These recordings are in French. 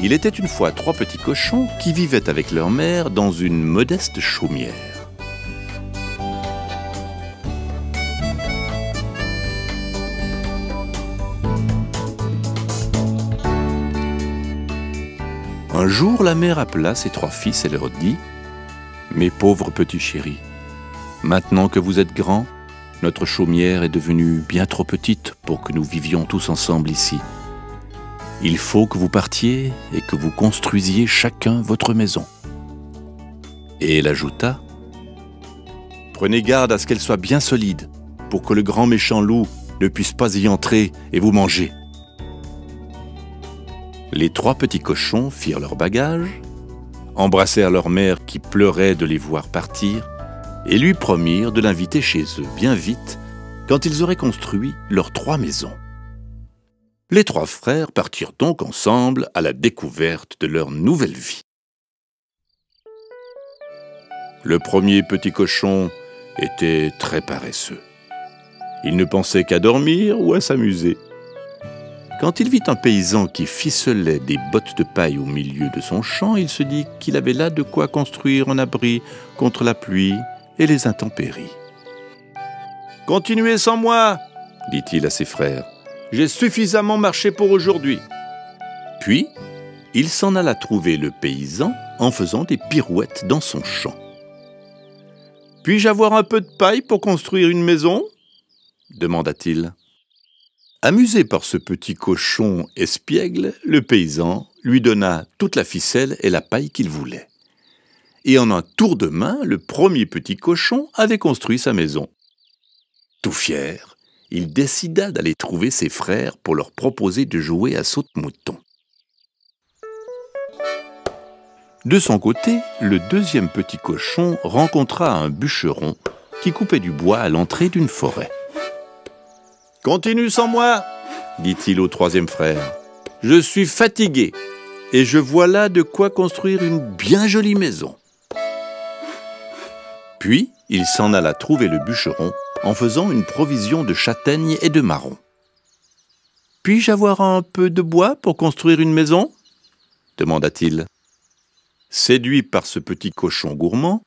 Il était une fois trois petits cochons qui vivaient avec leur mère dans une modeste chaumière. Un jour, la mère appela ses trois fils et leur dit Mes pauvres petits chéris, maintenant que vous êtes grands, notre chaumière est devenue bien trop petite pour que nous vivions tous ensemble ici. Il faut que vous partiez et que vous construisiez chacun votre maison. Et elle ajouta, Prenez garde à ce qu'elle soit bien solide, pour que le grand méchant loup ne puisse pas y entrer et vous manger. Les trois petits cochons firent leur bagage, embrassèrent leur mère qui pleurait de les voir partir, et lui promirent de l'inviter chez eux bien vite quand ils auraient construit leurs trois maisons. Les trois frères partirent donc ensemble à la découverte de leur nouvelle vie. Le premier petit cochon était très paresseux. Il ne pensait qu'à dormir ou à s'amuser. Quand il vit un paysan qui ficelait des bottes de paille au milieu de son champ, il se dit qu'il avait là de quoi construire un abri contre la pluie et les intempéries. Continuez sans moi, dit-il à ses frères. J'ai suffisamment marché pour aujourd'hui. Puis, il s'en alla trouver le paysan en faisant des pirouettes dans son champ. Puis-je avoir un peu de paille pour construire une maison? demanda-t-il. Amusé par ce petit cochon espiègle, le paysan lui donna toute la ficelle et la paille qu'il voulait. Et en un tour de main, le premier petit cochon avait construit sa maison. Tout fier, il décida d'aller trouver ses frères pour leur proposer de jouer à saute-mouton. De son côté, le deuxième petit cochon rencontra un bûcheron qui coupait du bois à l'entrée d'une forêt. Continue sans moi, dit-il au troisième frère. Je suis fatigué et je vois là de quoi construire une bien jolie maison. Puis il s'en alla trouver le bûcheron en faisant une provision de châtaignes et de marrons. Puis-je avoir un peu de bois pour construire une maison? demanda-t-il. Séduit par ce petit cochon gourmand,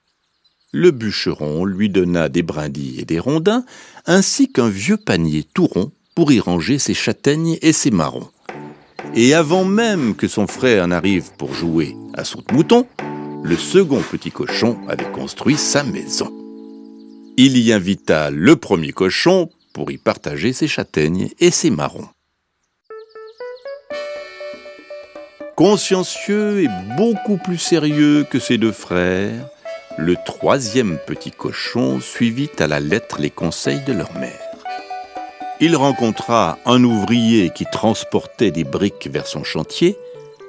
le bûcheron lui donna des brindilles et des rondins, ainsi qu'un vieux panier tout rond pour y ranger ses châtaignes et ses marrons. Et avant même que son frère n'arrive pour jouer à son mouton le second petit cochon avait construit sa maison il y invita le premier cochon pour y partager ses châtaignes et ses marrons. Consciencieux et beaucoup plus sérieux que ses deux frères, le troisième petit cochon suivit à la lettre les conseils de leur mère. Il rencontra un ouvrier qui transportait des briques vers son chantier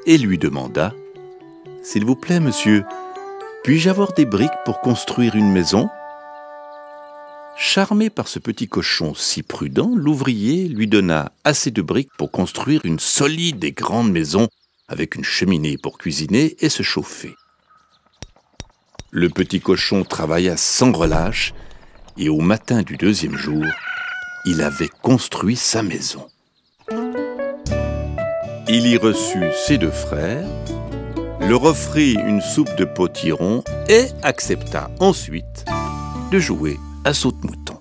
et lui demanda ⁇ S'il vous plaît, monsieur, puis-je avoir des briques pour construire une maison ?⁇ Charmé par ce petit cochon si prudent, l'ouvrier lui donna assez de briques pour construire une solide et grande maison avec une cheminée pour cuisiner et se chauffer. Le petit cochon travailla sans relâche et au matin du deuxième jour, il avait construit sa maison. Il y reçut ses deux frères, leur offrit une soupe de potiron et accepta ensuite de jouer à saute-mouton.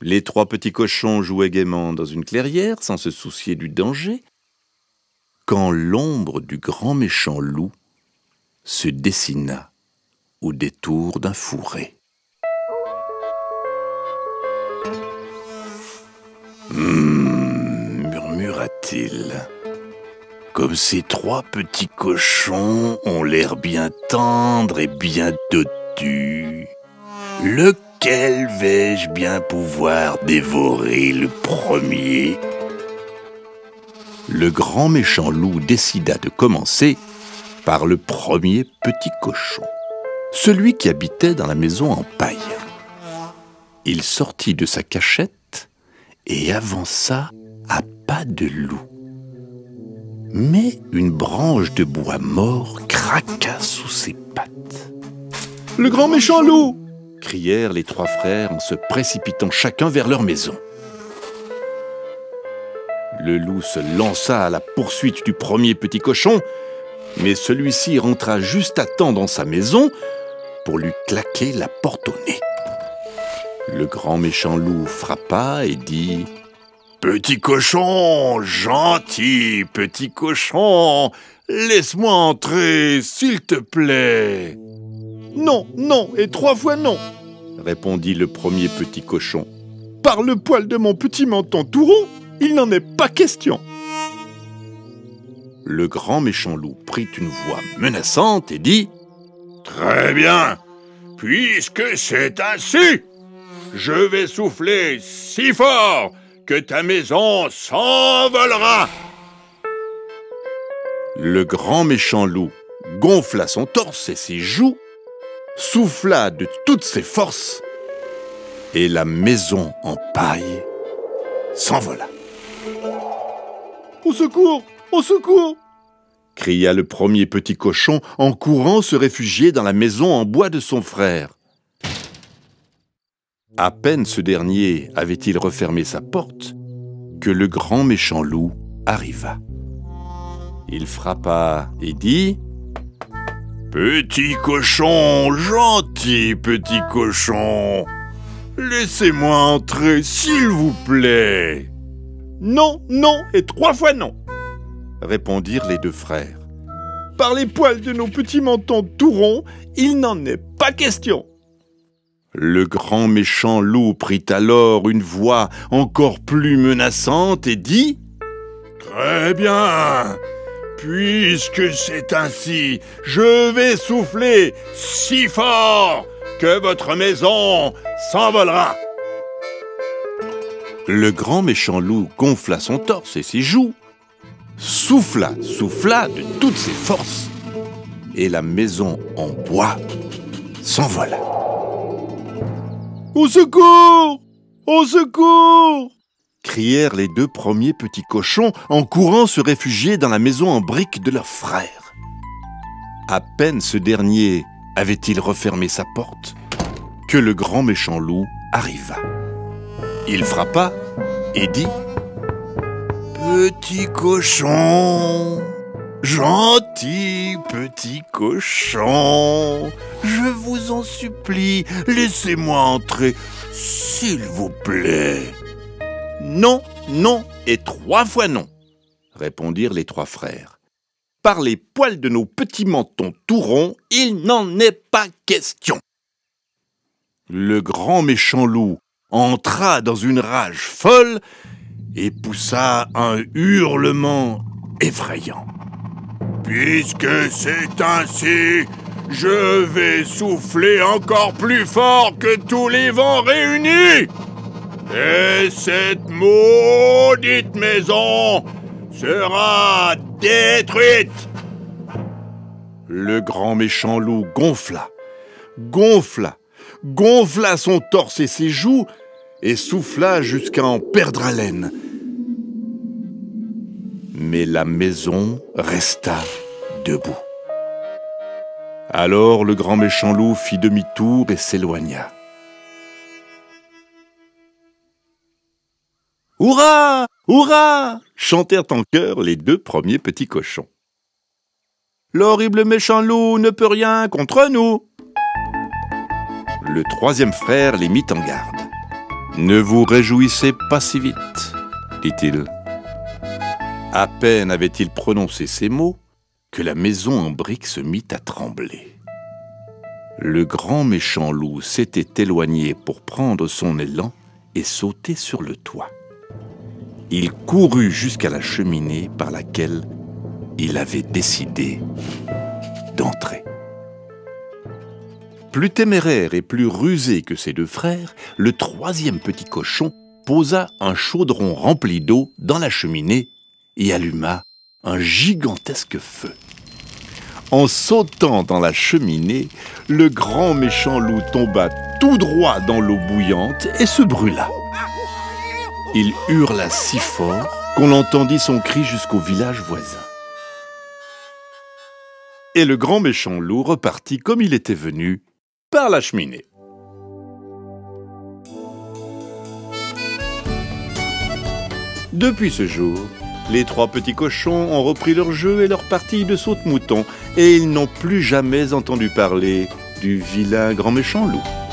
Les trois petits cochons jouaient gaiement dans une clairière sans se soucier du danger, quand l'ombre du grand méchant loup se dessina au détour d'un fourré. Hum, murmura-t-il. Comme ces trois petits cochons ont l'air bien tendres et bien dotus. Lequel vais-je bien pouvoir dévorer le premier? Le grand méchant loup décida de commencer par le premier petit cochon, celui qui habitait dans la maison en paille. Il sortit de sa cachette et avança à pas de loup. Mais une branche de bois mort craqua sous ses pattes. Le grand méchant loup crièrent les trois frères en se précipitant chacun vers leur maison. Le loup se lança à la poursuite du premier petit cochon, mais celui-ci rentra juste à temps dans sa maison pour lui claquer la porte au nez. Le grand méchant loup frappa et dit Petit cochon, gentil petit cochon, laisse-moi entrer, s'il te plaît. Non, non, et trois fois non, répondit le premier petit cochon. Par le poil de mon petit menton tout rond, il n'en est pas question. Le grand méchant loup prit une voix menaçante et dit Très bien, puisque c'est ainsi, je vais souffler si fort que ta maison s'envolera. Le grand méchant loup gonfla son torse et ses joues, souffla de toutes ses forces, et la maison en paille s'envola. Au secours Au secours cria le premier petit cochon en courant se réfugier dans la maison en bois de son frère. À peine ce dernier avait-il refermé sa porte que le grand méchant loup arriva. Il frappa et dit Petit cochon, gentil petit cochon, laissez-moi entrer, s'il vous plaît. Non, non et trois fois non, répondirent les deux frères. Par les poils de nos petits mentons tout ronds, il n'en est pas question. Le grand méchant loup prit alors une voix encore plus menaçante et dit Très bien, puisque c'est ainsi, je vais souffler si fort que votre maison s'envolera. Le grand méchant loup gonfla son torse et ses joues, souffla, souffla de toutes ses forces, et la maison en bois s'envola. Au secours Au secours crièrent les deux premiers petits cochons en courant se réfugier dans la maison en briques de leur frère. À peine ce dernier avait-il refermé sa porte que le grand méchant loup arriva. Il frappa et dit Petit cochon, Gentil petit cochon, je vous en supplie, laissez-moi entrer, s'il vous plaît. Non, non et trois fois non, répondirent les trois frères. Par les poils de nos petits mentons tout ronds, il n'en est pas question. Le grand méchant loup entra dans une rage folle et poussa un hurlement effrayant. Puisque c'est ainsi, je vais souffler encore plus fort que tous les vents réunis. Et cette maudite maison sera détruite. Le grand méchant loup gonfla, gonfla, gonfla son torse et ses joues et souffla jusqu'à en perdre haleine mais la maison resta debout. Alors le grand méchant loup fit demi-tour et s'éloigna. Hurrah Hurrah chantèrent en chœur les deux premiers petits cochons. L'horrible méchant loup ne peut rien contre nous. Le troisième frère les mit en garde. Ne vous réjouissez pas si vite, dit-il. À peine avait-il prononcé ces mots que la maison en briques se mit à trembler. Le grand méchant loup s'était éloigné pour prendre son élan et sauter sur le toit. Il courut jusqu'à la cheminée par laquelle il avait décidé d'entrer. Plus téméraire et plus rusé que ses deux frères, le troisième petit cochon posa un chaudron rempli d'eau dans la cheminée et alluma un gigantesque feu. En sautant dans la cheminée, le grand méchant loup tomba tout droit dans l'eau bouillante et se brûla. Il hurla si fort qu'on entendit son cri jusqu'au village voisin. Et le grand méchant loup repartit comme il était venu, par la cheminée. Depuis ce jour, les trois petits cochons ont repris leur jeu et leur partie de saute-mouton, et ils n'ont plus jamais entendu parler du vilain grand méchant loup.